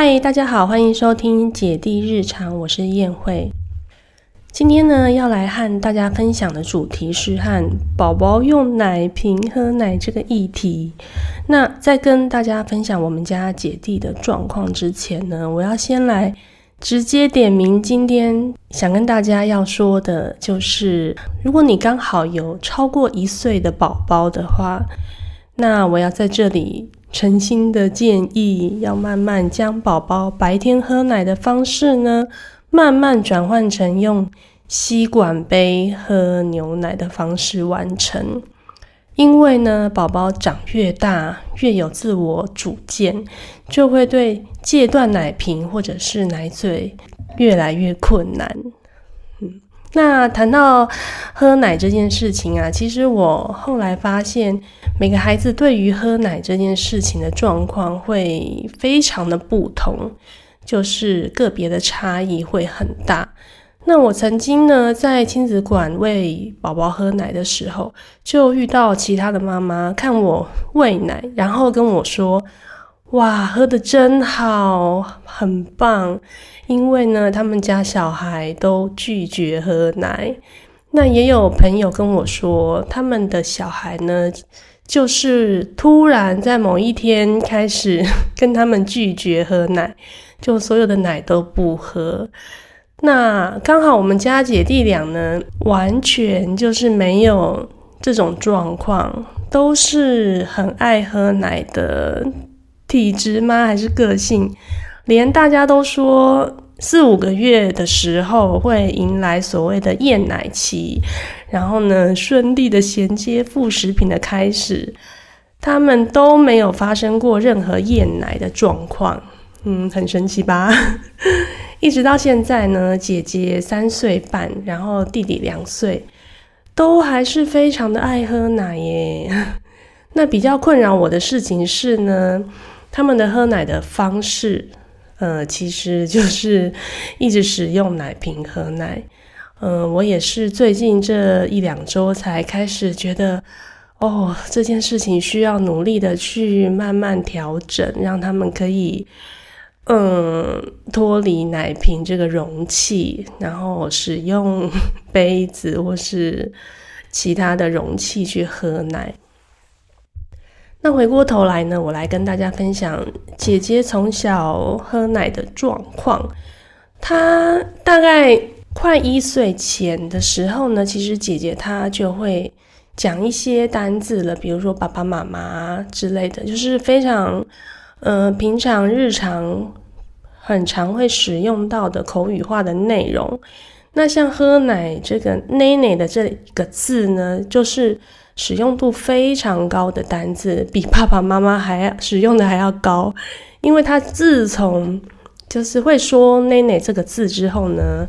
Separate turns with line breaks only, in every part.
嗨，大家好，欢迎收听姐弟日常，我是燕慧。今天呢，要来和大家分享的主题是和宝宝用奶瓶喝奶这个议题。那在跟大家分享我们家姐弟的状况之前呢，我要先来直接点名，今天想跟大家要说的就是，如果你刚好有超过一岁的宝宝的话，那我要在这里。诚心的建议，要慢慢将宝宝白天喝奶的方式呢，慢慢转换成用吸管杯喝牛奶的方式完成。因为呢，宝宝长越大，越有自我主见，就会对戒断奶瓶或者是奶嘴越来越困难。那谈到喝奶这件事情啊，其实我后来发现，每个孩子对于喝奶这件事情的状况会非常的不同，就是个别的差异会很大。那我曾经呢，在亲子馆喂宝宝喝奶的时候，就遇到其他的妈妈看我喂奶，然后跟我说。哇，喝的真好，很棒！因为呢，他们家小孩都拒绝喝奶。那也有朋友跟我说，他们的小孩呢，就是突然在某一天开始跟他们拒绝喝奶，就所有的奶都不喝。那刚好我们家姐弟俩呢，完全就是没有这种状况，都是很爱喝奶的。体质吗？还是个性？连大家都说四五个月的时候会迎来所谓的厌奶期，然后呢，顺利的衔接副食品的开始，他们都没有发生过任何厌奶的状况。嗯，很神奇吧？一直到现在呢，姐姐三岁半，然后弟弟两岁，都还是非常的爱喝奶耶。那比较困扰我的事情是呢。他们的喝奶的方式，呃，其实就是一直使用奶瓶喝奶。嗯，我也是最近这一两周才开始觉得，哦，这件事情需要努力的去慢慢调整，让他们可以，嗯，脱离奶瓶这个容器，然后使用杯子或是其他的容器去喝奶。那回过头来呢，我来跟大家分享姐姐从小喝奶的状况。她大概快一岁前的时候呢，其实姐姐她就会讲一些单字了，比如说爸爸妈妈之类的，就是非常呃平常日常很常会使用到的口语化的内容。那像喝奶这个“奶奶”的这个字呢，就是。使用度非常高的单字，比爸爸妈妈还要使用的还要高，因为他自从就是会说“奶奶”这个字之后呢，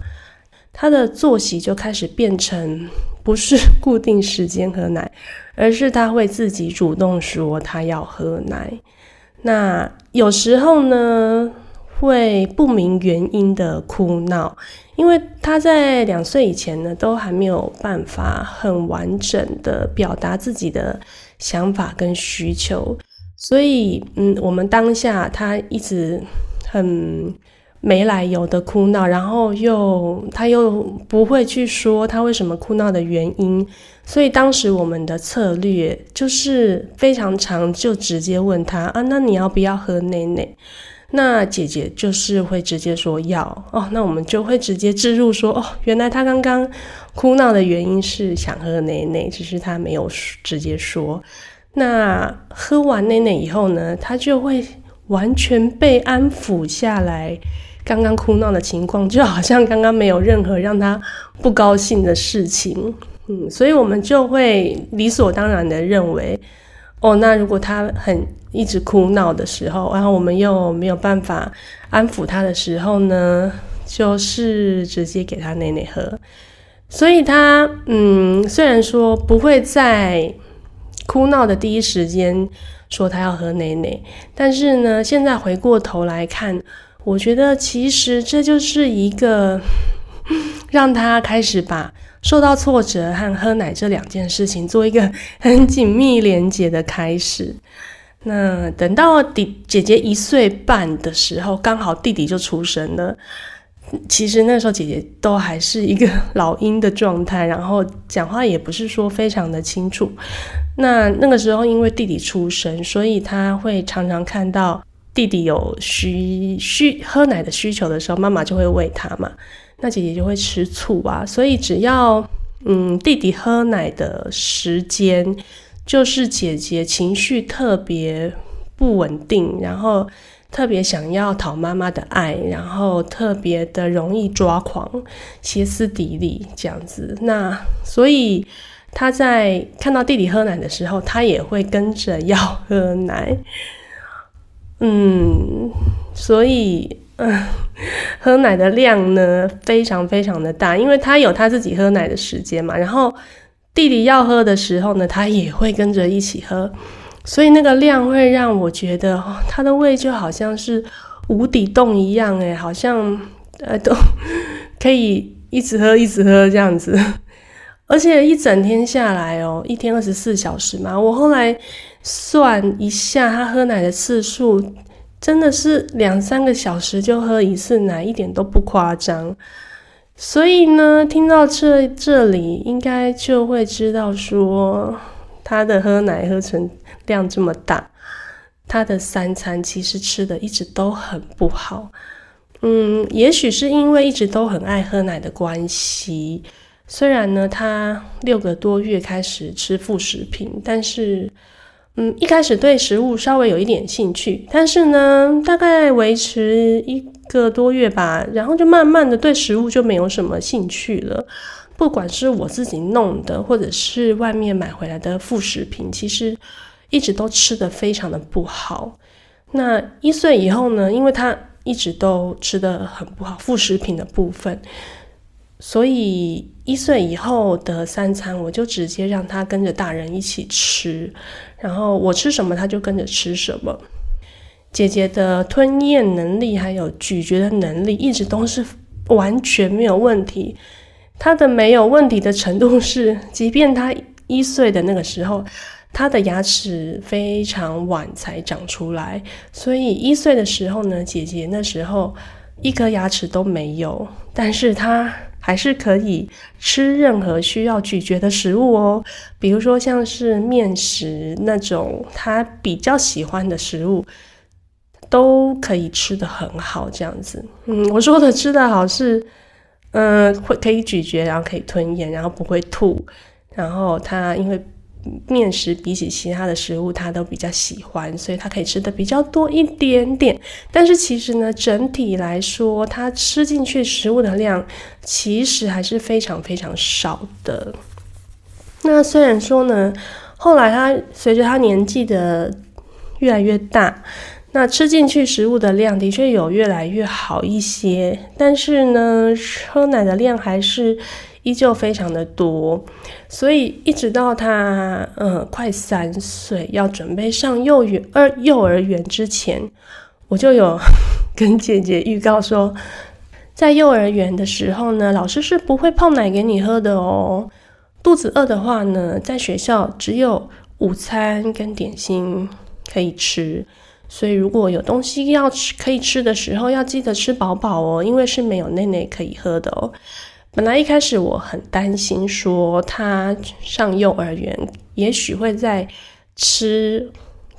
他的作息就开始变成不是固定时间喝奶，而是他会自己主动说他要喝奶。那有时候呢？会不明原因的哭闹，因为他在两岁以前呢，都还没有办法很完整的表达自己的想法跟需求，所以，嗯，我们当下他一直很没来由的哭闹，然后又他又不会去说他为什么哭闹的原因，所以当时我们的策略就是非常长，就直接问他啊，那你要不要喝奶奶？那姐姐就是会直接说要哦，那我们就会直接置入说哦，原来他刚刚哭闹的原因是想喝奶奶，只是他没有直接说。那喝完奶奶以后呢，他就会完全被安抚下来，刚刚哭闹的情况就好像刚刚没有任何让他不高兴的事情。嗯，所以我们就会理所当然的认为。哦，那如果他很一直哭闹的时候，然后我们又没有办法安抚他的时候呢，就是直接给他奶奶喝。所以他嗯，虽然说不会在哭闹的第一时间说他要喝奶奶，但是呢，现在回过头来看，我觉得其实这就是一个 让他开始把。受到挫折和喝奶这两件事情做一个 很紧密连接的开始。那等到弟姐姐一岁半的时候，刚好弟弟就出生了。其实那时候姐姐都还是一个老鹰的状态，然后讲话也不是说非常的清楚。那那个时候因为弟弟出生，所以他会常常看到弟弟有需需喝奶的需求的时候，妈妈就会喂他嘛。那姐姐就会吃醋啊。所以只要嗯弟弟喝奶的时间，就是姐姐情绪特别不稳定，然后。特别想要讨妈妈的爱，然后特别的容易抓狂、歇斯底里这样子。那所以他在看到弟弟喝奶的时候，他也会跟着要喝奶。嗯，所以嗯，喝奶的量呢非常非常的大，因为他有他自己喝奶的时间嘛。然后弟弟要喝的时候呢，他也会跟着一起喝。所以那个量会让我觉得，他的胃就好像是无底洞一样，诶，好像呃都可以一直喝一直喝这样子，而且一整天下来哦，一天二十四小时嘛，我后来算一下，他喝奶的次数真的是两三个小时就喝一次奶，一点都不夸张。所以呢，听到这这里，应该就会知道说。他的喝奶喝成量这么大，他的三餐其实吃的一直都很不好。嗯，也许是因为一直都很爱喝奶的关系。虽然呢，他六个多月开始吃副食品，但是，嗯，一开始对食物稍微有一点兴趣，但是呢，大概维持一个多月吧，然后就慢慢的对食物就没有什么兴趣了。不管是我自己弄的，或者是外面买回来的副食品，其实一直都吃的非常的不好。那一岁以后呢，因为他一直都吃的很不好，副食品的部分，所以一岁以后的三餐，我就直接让他跟着大人一起吃，然后我吃什么，他就跟着吃什么。姐姐的吞咽能力还有咀嚼的能力，一直都是完全没有问题。她的没有问题的程度是，即便她一岁的那个时候，她的牙齿非常晚才长出来，所以一岁的时候呢，姐姐那时候一颗牙齿都没有，但是她还是可以吃任何需要咀嚼的食物哦，比如说像是面食那种他比较喜欢的食物，都可以吃的很好，这样子。嗯，我说的吃的好是。嗯，会可以咀嚼，然后可以吞咽，然后不会吐。然后它因为面食比起其他的食物，它都比较喜欢，所以它可以吃的比较多一点点。但是其实呢，整体来说，它吃进去食物的量其实还是非常非常少的。那虽然说呢，后来它随着它年纪的越来越大。那吃进去食物的量的确有越来越好一些，但是呢，喝奶的量还是依旧非常的多，所以一直到他嗯快三岁要准备上幼园二幼儿园之前，我就有 跟姐姐预告说，在幼儿园的时候呢，老师是不会泡奶给你喝的哦。肚子饿的话呢，在学校只有午餐跟点心可以吃。所以，如果有东西要吃可以吃的时候，要记得吃饱饱哦，因为是没有奶奶可以喝的哦。本来一开始我很担心，说他上幼儿园，也许会在吃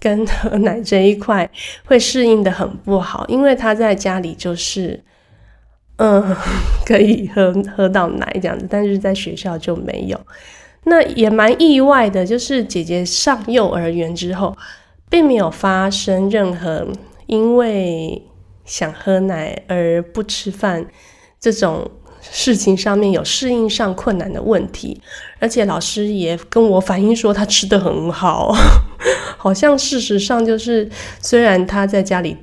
跟喝奶这一块会适应的很不好，因为他在家里就是嗯可以喝喝到奶这样子，但是在学校就没有。那也蛮意外的，就是姐姐上幼儿园之后。并没有发生任何因为想喝奶而不吃饭这种事情上面有适应上困难的问题，而且老师也跟我反映说他吃的很好，好像事实上就是虽然他在家里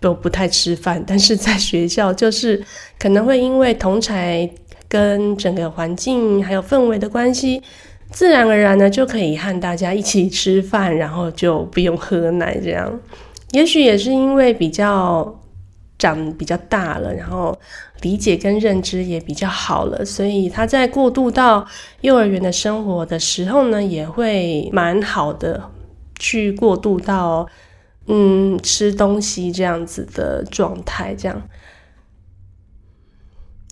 都不太吃饭，但是在学校就是可能会因为同才跟整个环境还有氛围的关系。自然而然呢，就可以和大家一起吃饭，然后就不用喝奶。这样，也许也是因为比较长比较大了，然后理解跟认知也比较好了，所以他在过渡到幼儿园的生活的时候呢，也会蛮好的去过渡到嗯吃东西这样子的状态。这样，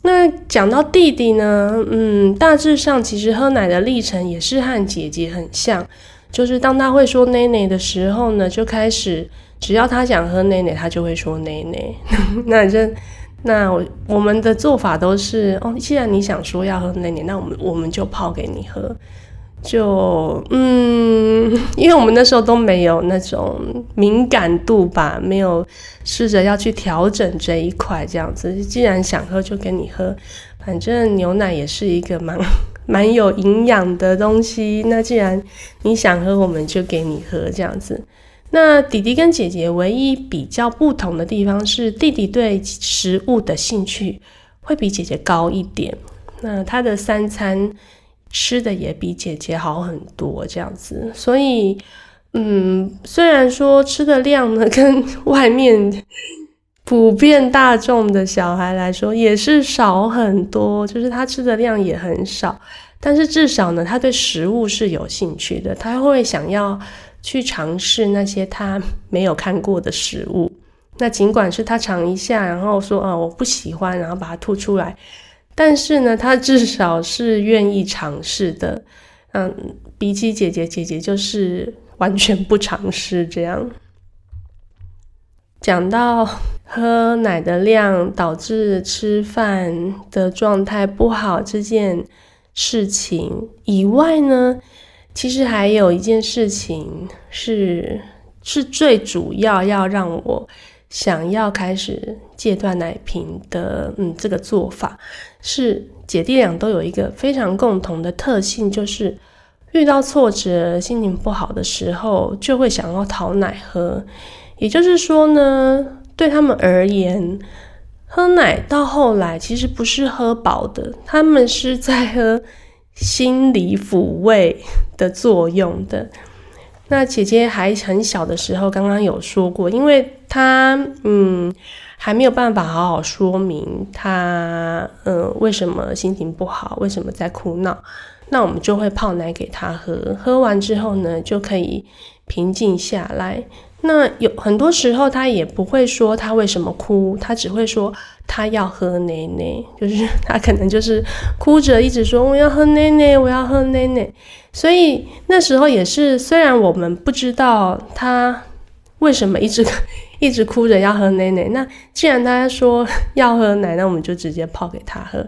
那讲到弟弟呢，嗯，大致上其实喝奶的历程也是和姐姐很像，就是当他会说奶奶的时候呢，就开始只要他想喝奶奶，他就会说奶奶。那这。那我我们的做法都是哦，既然你想说要喝奶奶，那我们我们就泡给你喝。就嗯，因为我们那时候都没有那种敏感度吧，没有试着要去调整这一块，这样子。既然想喝就给你喝，反正牛奶也是一个蛮 蛮有营养的东西。那既然你想喝，我们就给你喝，这样子。那弟弟跟姐姐唯一比较不同的地方是，弟弟对食物的兴趣会比姐姐高一点。那他的三餐吃的也比姐姐好很多，这样子。所以，嗯，虽然说吃的量呢，跟外面普遍大众的小孩来说也是少很多，就是他吃的量也很少，但是至少呢，他对食物是有兴趣的，他会想要。去尝试那些他没有看过的食物，那尽管是他尝一下，然后说啊我不喜欢，然后把它吐出来，但是呢，他至少是愿意尝试的。嗯，比起姐姐，姐姐就是完全不尝试这样。讲到喝奶的量导致吃饭的状态不好这件事情以外呢？其实还有一件事情是是最主要要让我想要开始戒断奶瓶的，嗯，这个做法是姐弟俩都有一个非常共同的特性，就是遇到挫折、心情不好的时候，就会想要讨奶喝。也就是说呢，对他们而言，喝奶到后来其实不是喝饱的，他们是在喝。心理抚慰的作用的。那姐姐还很小的时候，刚刚有说过，因为她嗯还没有办法好好说明他嗯为什么心情不好，为什么在哭闹，那我们就会泡奶给他喝，喝完之后呢就可以平静下来。那有很多时候，他也不会说他为什么哭，他只会说他要喝奶奶，就是他可能就是哭着一直说我要喝奶奶，我要喝奶奶。所以那时候也是，虽然我们不知道他为什么一直一直哭着要喝奶奶，那既然他说 要喝奶，那我们就直接泡给他喝。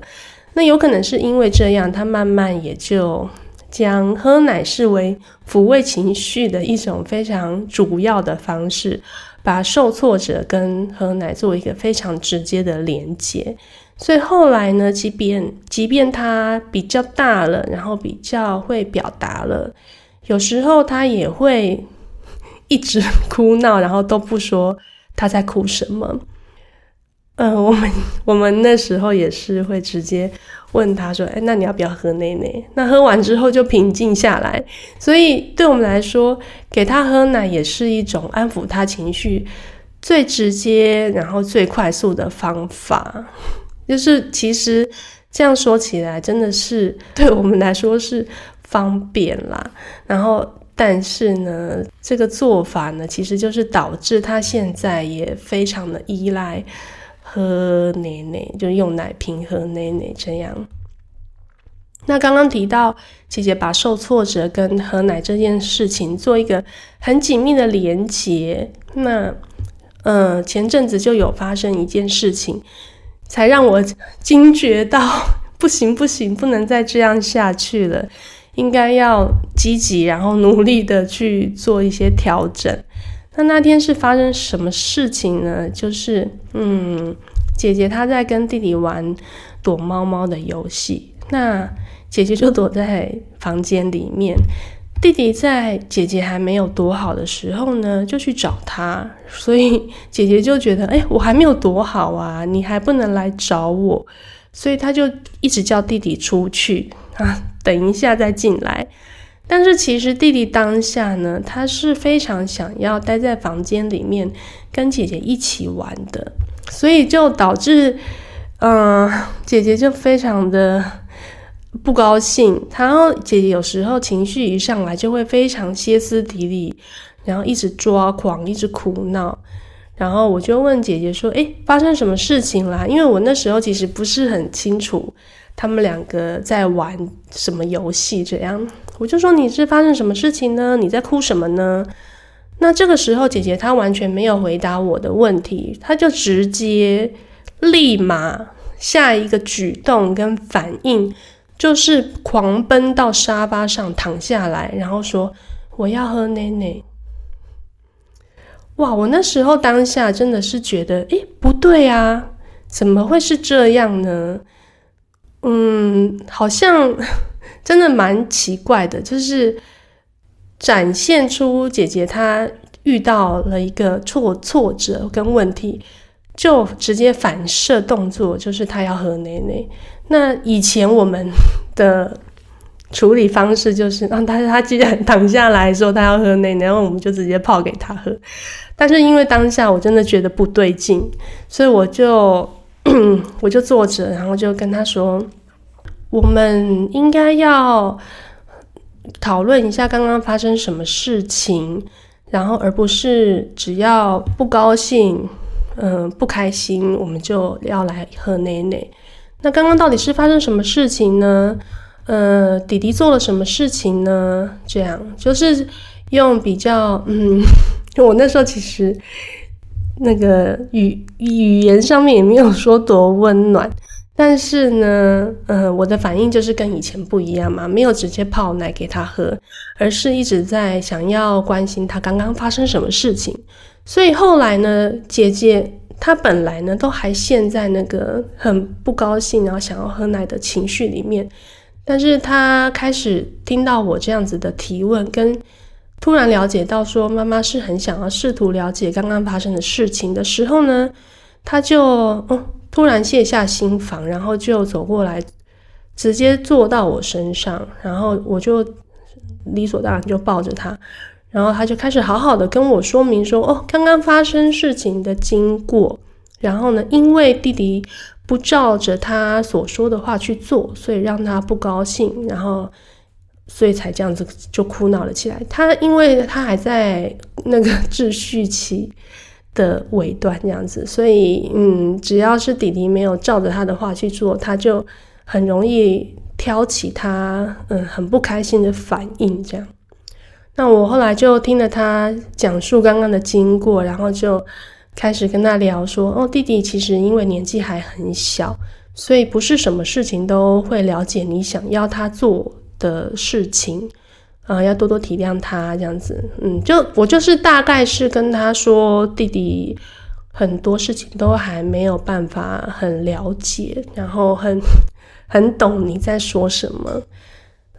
那有可能是因为这样，他慢慢也就。将喝奶视为抚慰情绪的一种非常主要的方式，把受挫折跟喝奶做一个非常直接的连接。所以后来呢，即便即便他比较大了，然后比较会表达了，有时候他也会一直哭闹，然后都不说他在哭什么。嗯，我们 我们那时候也是会直接问他说：“哎，那你要不要喝奶奶？”那喝完之后就平静下来。所以对我们来说，给他喝奶也是一种安抚他情绪最直接、然后最快速的方法。就是其实这样说起来，真的是对我们来说是方便啦。然后，但是呢，这个做法呢，其实就是导致他现在也非常的依赖。喝奶奶就用奶瓶喝奶奶这样。那刚刚提到姐姐把受挫折跟喝奶这件事情做一个很紧密的连结。那嗯，前阵子就有发生一件事情，才让我惊觉到 不行不行，不能再这样下去了，应该要积极然后努力的去做一些调整。那那天是发生什么事情呢？就是，嗯，姐姐她在跟弟弟玩躲猫猫的游戏，那姐姐就躲在房间里面，弟弟在姐姐还没有躲好的时候呢，就去找她，所以姐姐就觉得，哎，我还没有躲好啊，你还不能来找我，所以她就一直叫弟弟出去啊，等一下再进来。但是其实弟弟当下呢，他是非常想要待在房间里面跟姐姐一起玩的，所以就导致，嗯，姐姐就非常的不高兴。然后姐姐有时候情绪一上来就会非常歇斯底里，然后一直抓狂，一直哭闹。然后我就问姐姐说：“诶，发生什么事情啦？”因为我那时候其实不是很清楚他们两个在玩什么游戏，这样我就说：“你是发生什么事情呢？你在哭什么呢？”那这个时候，姐姐她完全没有回答我的问题，她就直接立马下一个举动跟反应，就是狂奔到沙发上躺下来，然后说：“我要喝奶奶。”哇！我那时候当下真的是觉得，诶，不对啊，怎么会是这样呢？嗯，好像 真的蛮奇怪的，就是展现出姐姐她遇到了一个挫挫折跟问题，就直接反射动作，就是她要喝奶奶。那以前我们的。处理方式就是让他他既然躺下来说他要喝奶，然后我们就直接泡给他喝。但是因为当下我真的觉得不对劲，所以我就 我就坐着，然后就跟他说，我们应该要讨论一下刚刚发生什么事情，然后而不是只要不高兴，嗯，不开心，我们就要来喝奶奶。那刚刚到底是发生什么事情呢？呃，弟弟做了什么事情呢？这样就是用比较，嗯，我那时候其实那个语语言上面也没有说多温暖，但是呢，呃，我的反应就是跟以前不一样嘛，没有直接泡奶给他喝，而是一直在想要关心他刚刚发生什么事情。所以后来呢，姐姐她本来呢都还陷在那个很不高兴，然后想要喝奶的情绪里面。但是她开始听到我这样子的提问，跟突然了解到说妈妈是很想要试图了解刚刚发生的事情的时候呢，他就哦突然卸下心防，然后就走过来，直接坐到我身上，然后我就理所当然就抱着他，然后他就开始好好的跟我说明说哦刚刚发生事情的经过，然后呢因为弟弟。不照着他所说的话去做，所以让他不高兴，然后所以才这样子就哭闹了起来。他因为他还在那个秩序期的尾端这样子，所以嗯，只要是弟弟没有照着他的话去做，他就很容易挑起他嗯很不开心的反应。这样，那我后来就听了他讲述刚刚的经过，然后就。开始跟他聊说，哦，弟弟其实因为年纪还很小，所以不是什么事情都会了解你想要他做的事情，啊，要多多体谅他这样子。嗯，就我就是大概是跟他说，弟弟很多事情都还没有办法很了解，然后很 很懂你在说什么。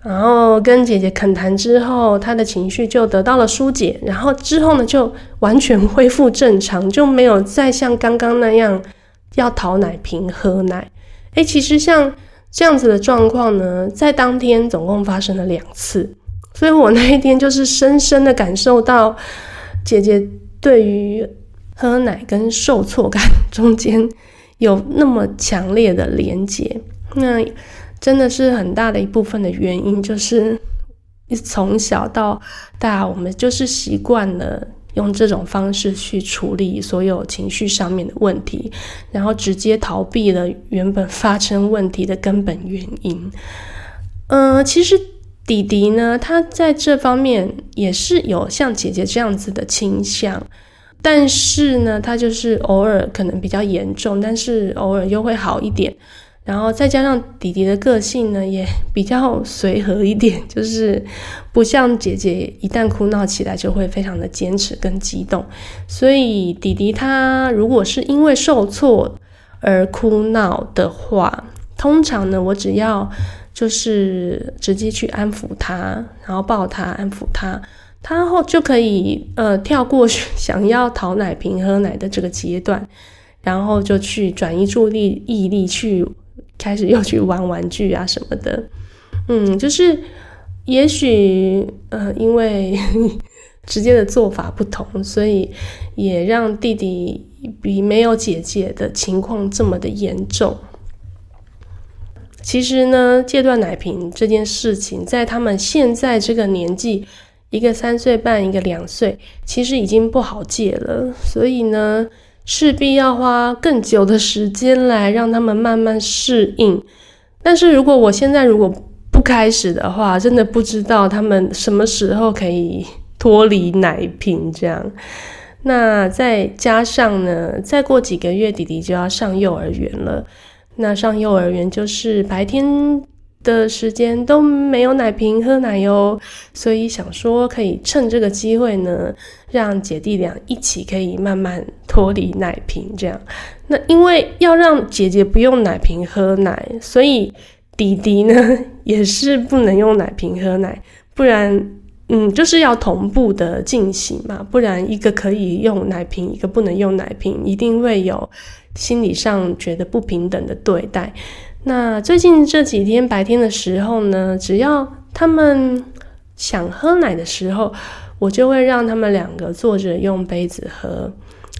然后跟姐姐恳谈之后，他的情绪就得到了疏解。然后之后呢，就完全恢复正常，就没有再像刚刚那样要讨奶瓶喝奶。诶，其实像这样子的状况呢，在当天总共发生了两次，所以我那一天就是深深的感受到姐姐对于喝奶跟受挫感中间有那么强烈的连结。那。真的是很大的一部分的原因，就是从小到大，我们就是习惯了用这种方式去处理所有情绪上面的问题，然后直接逃避了原本发生问题的根本原因。嗯，其实弟弟呢，他在这方面也是有像姐姐这样子的倾向，但是呢，他就是偶尔可能比较严重，但是偶尔又会好一点。然后再加上弟弟的个性呢，也比较随和一点，就是不像姐姐一旦哭闹起来就会非常的坚持跟激动。所以弟弟他如果是因为受挫而哭闹的话，通常呢，我只要就是直接去安抚他，然后抱他安抚他，他后就可以呃跳过去想要讨奶瓶喝奶的这个阶段，然后就去转移注意力意力去。开始又去玩玩具啊什么的，嗯，就是也许呃，因为 直接的做法不同，所以也让弟弟比没有姐姐的情况这么的严重。其实呢，戒断奶瓶这件事情，在他们现在这个年纪，一个三岁半，一个两岁，其实已经不好戒了。所以呢，势必要花更久的时间来让他们慢慢适应。但是如果我现在如果不开始的话，真的不知道他们什么时候可以脱离奶瓶这样。那再加上呢，再过几个月，弟弟就要上幼儿园了。那上幼儿园就是白天的时间都没有奶瓶喝奶哟，所以想说可以趁这个机会呢，让姐弟俩一起可以慢慢脱离奶瓶这样。那因为要让姐姐不用奶瓶喝奶，所以弟弟呢也是不能用奶瓶喝奶，不然。嗯，就是要同步的进行嘛，不然一个可以用奶瓶，一个不能用奶瓶，一定会有心理上觉得不平等的对待。那最近这几天白天的时候呢，只要他们想喝奶的时候，我就会让他们两个坐着用杯子喝。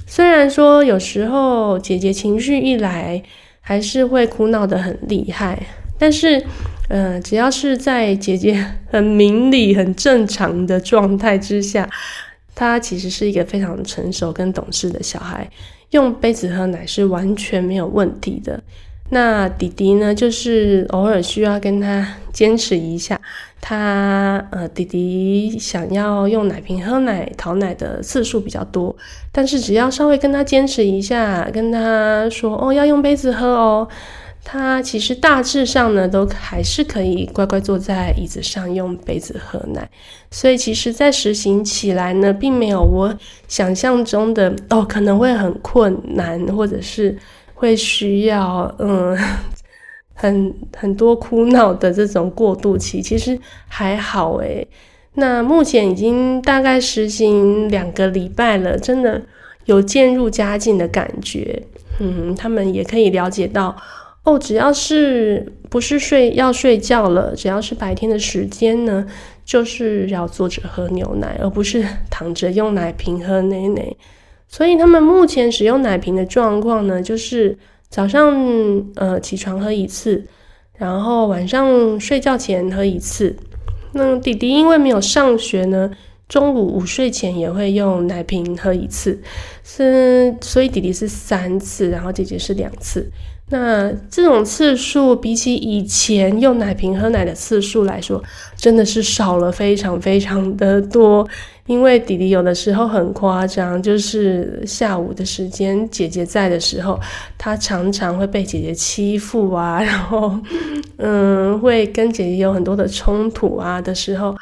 虽然说有时候姐姐情绪一来，还是会哭闹得很厉害，但是。嗯，只要是在姐姐很明理、很正常的状态之下，他其实是一个非常成熟跟懂事的小孩，用杯子喝奶是完全没有问题的。那弟弟呢，就是偶尔需要跟他坚持一下，他呃，弟弟想要用奶瓶喝奶、讨奶的次数比较多，但是只要稍微跟他坚持一下，跟他说哦，要用杯子喝哦。他其实大致上呢，都还是可以乖乖坐在椅子上用杯子喝奶，所以其实，在实行起来呢，并没有我想象中的哦，可能会很困难，或者是会需要嗯 很很多哭闹的这种过渡期，其实还好诶。那目前已经大概实行两个礼拜了，真的有渐入佳境的感觉。嗯，他们也可以了解到。哦，只要是不是睡要睡觉了，只要是白天的时间呢，就是要坐着喝牛奶，而不是躺着用奶瓶喝奶奶。所以他们目前使用奶瓶的状况呢，就是早上呃起床喝一次，然后晚上睡觉前喝一次。那弟弟因为没有上学呢，中午午睡前也会用奶瓶喝一次，是所以弟弟是三次，然后姐姐是两次。那这种次数比起以前用奶瓶喝奶的次数来说，真的是少了非常非常的多。因为弟弟有的时候很夸张，就是下午的时间姐姐在的时候，他常常会被姐姐欺负啊，然后 嗯，会跟姐姐有很多的冲突啊的时候，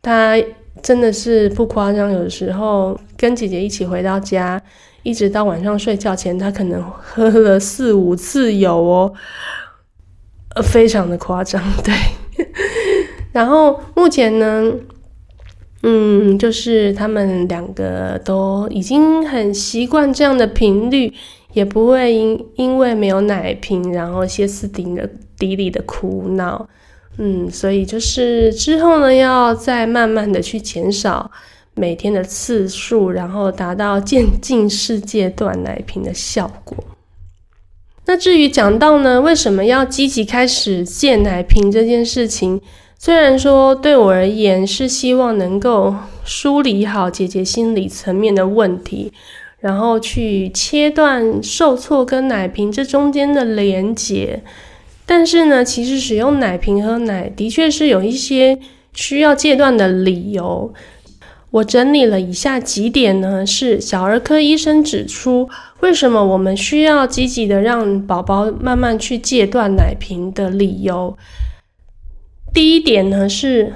他真的是不夸张，有的时候跟姐姐一起回到家。一直到晚上睡觉前，他可能喝了四五次油哦，呃，非常的夸张，对。然后目前呢，嗯，就是他们两个都已经很习惯这样的频率，也不会因因为没有奶瓶，然后歇斯底底里的哭闹，嗯，所以就是之后呢，要再慢慢的去减少。每天的次数，然后达到渐进式戒断奶瓶的效果。那至于讲到呢，为什么要积极开始戒奶瓶这件事情？虽然说对我而言是希望能够梳理好姐姐心理层面的问题，然后去切断受挫跟奶瓶这中间的连结，但是呢，其实使用奶瓶喝奶的确是有一些需要戒断的理由。我整理了以下几点呢，是小儿科医生指出，为什么我们需要积极的让宝宝慢慢去戒断奶瓶的理由。第一点呢是，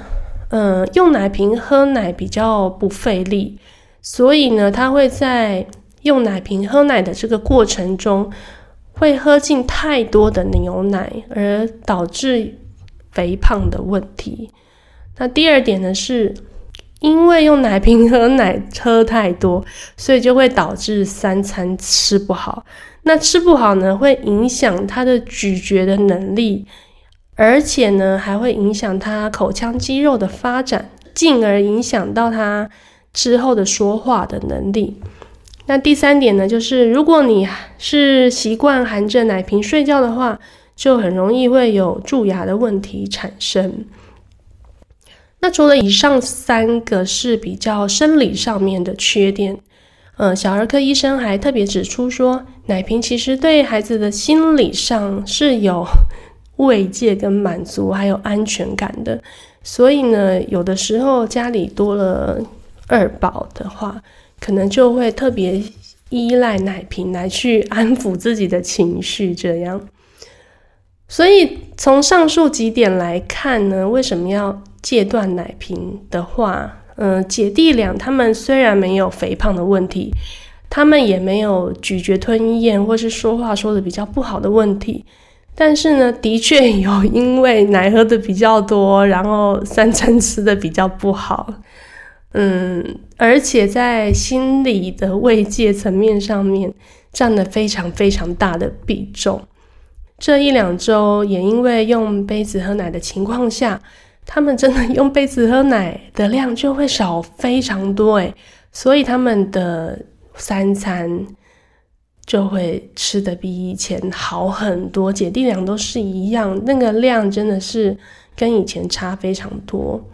嗯，用奶瓶喝奶比较不费力，所以呢，他会在用奶瓶喝奶的这个过程中，会喝进太多的牛奶，而导致肥胖的问题。那第二点呢是。因为用奶瓶喝奶喝太多，所以就会导致三餐吃不好。那吃不好呢，会影响他的咀嚼的能力，而且呢，还会影响他口腔肌肉的发展，进而影响到他之后的说话的能力。那第三点呢，就是如果你是习惯含着奶瓶睡觉的话，就很容易会有蛀牙的问题产生。那除了以上三个是比较生理上面的缺点，呃，小儿科医生还特别指出说，奶瓶其实对孩子的心理上是有慰藉跟满足，还有安全感的。所以呢，有的时候家里多了二宝的话，可能就会特别依赖奶瓶来去安抚自己的情绪，这样。所以从上述几点来看呢，为什么要戒断奶瓶的话？嗯，姐弟俩他们虽然没有肥胖的问题，他们也没有咀嚼吞咽或是说话说的比较不好的问题，但是呢，的确有因为奶喝的比较多，然后三餐吃的比较不好，嗯，而且在心理的慰藉层面上面占了非常非常大的比重。这一两周也因为用杯子喝奶的情况下。他们真的用杯子喝奶的量就会少非常多诶，所以他们的三餐就会吃的比以前好很多。姐弟俩都是一样，那个量真的是跟以前差非常多。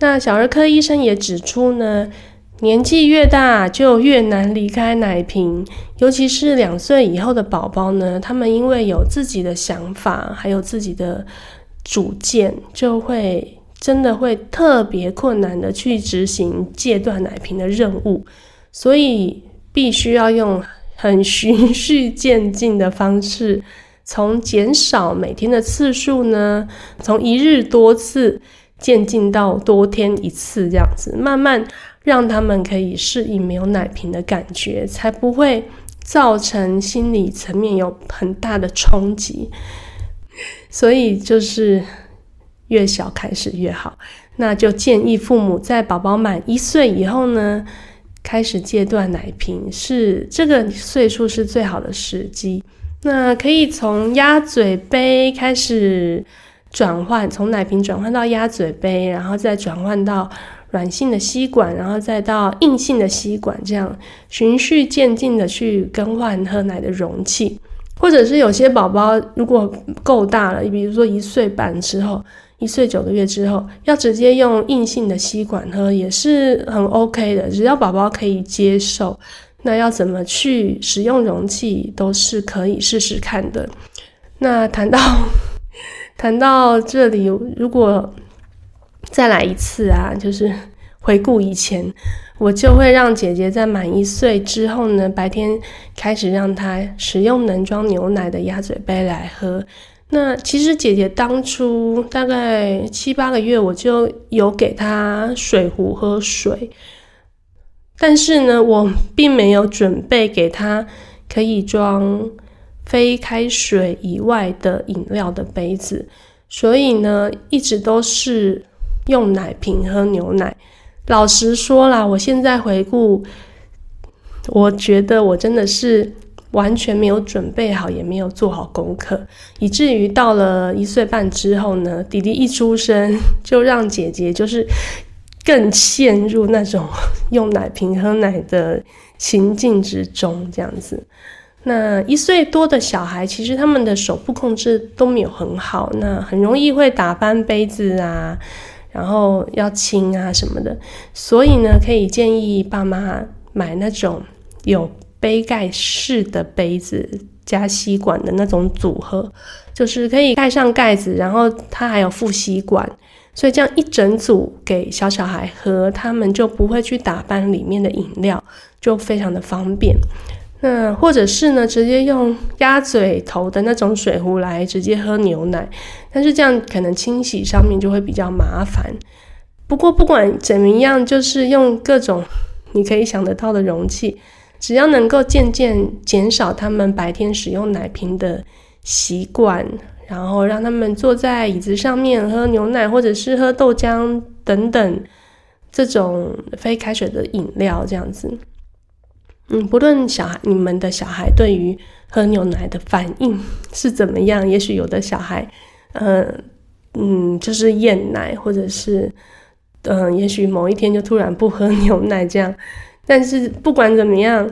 那小儿科医生也指出呢，年纪越大就越难离开奶瓶，尤其是两岁以后的宝宝呢，他们因为有自己的想法，还有自己的。主见就会真的会特别困难的去执行戒断奶瓶的任务，所以必须要用很循序渐进的方式，从减少每天的次数呢，从一日多次渐进到多天一次这样子，慢慢让他们可以适应没有奶瓶的感觉，才不会造成心理层面有很大的冲击。所以就是越小开始越好，那就建议父母在宝宝满一岁以后呢，开始戒断奶瓶，是这个岁数是最好的时机。那可以从鸭嘴杯开始转换，从奶瓶转换到鸭嘴杯，然后再转换到软性的吸管，然后再到硬性的吸管，这样循序渐进的去更换喝奶的容器。或者是有些宝宝如果够大了，比如说一岁半之后，一岁九个月之后，要直接用硬性的吸管喝也是很 OK 的，只要宝宝可以接受，那要怎么去使用容器都是可以试试看的。那谈到 谈到这里，如果再来一次啊，就是回顾以前。我就会让姐姐在满一岁之后呢，白天开始让她使用能装牛奶的鸭嘴杯来喝。那其实姐姐当初大概七八个月，我就有给她水壶喝水，但是呢，我并没有准备给她可以装非开水以外的饮料的杯子，所以呢，一直都是用奶瓶喝牛奶。老实说啦，我现在回顾，我觉得我真的是完全没有准备好，也没有做好功课，以至于到了一岁半之后呢，弟弟一出生就让姐姐就是更陷入那种用奶瓶喝奶的情境之中，这样子。那一岁多的小孩，其实他们的手部控制都没有很好，那很容易会打翻杯子啊。然后要清啊什么的，所以呢，可以建议爸妈买那种有杯盖式的杯子加吸管的那种组合，就是可以盖上盖子，然后它还有副吸管，所以这样一整组给小小孩喝，他们就不会去打翻里面的饮料，就非常的方便。那或者是呢，直接用鸭嘴头的那种水壶来直接喝牛奶，但是这样可能清洗上面就会比较麻烦。不过不管怎么样，就是用各种你可以想得到的容器，只要能够渐渐减少他们白天使用奶瓶的习惯，然后让他们坐在椅子上面喝牛奶，或者是喝豆浆等等这种非开水的饮料，这样子。嗯，不论小孩你们的小孩对于喝牛奶的反应是怎么样，也许有的小孩，嗯嗯，就是厌奶，或者是嗯，也许某一天就突然不喝牛奶这样。但是不管怎么样，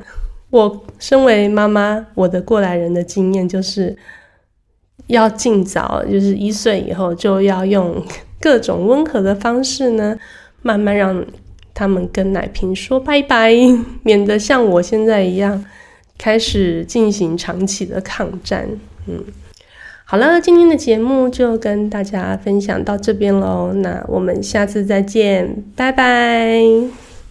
我身为妈妈，我的过来人的经验就是要尽早，就是一岁以后就要用各种温和的方式呢，慢慢让他们跟奶瓶说拜拜，免得像我现在一样开始进行长期的抗战。嗯，好了，今天的节目就跟大家分享到这边喽，那我们下次再见，拜拜。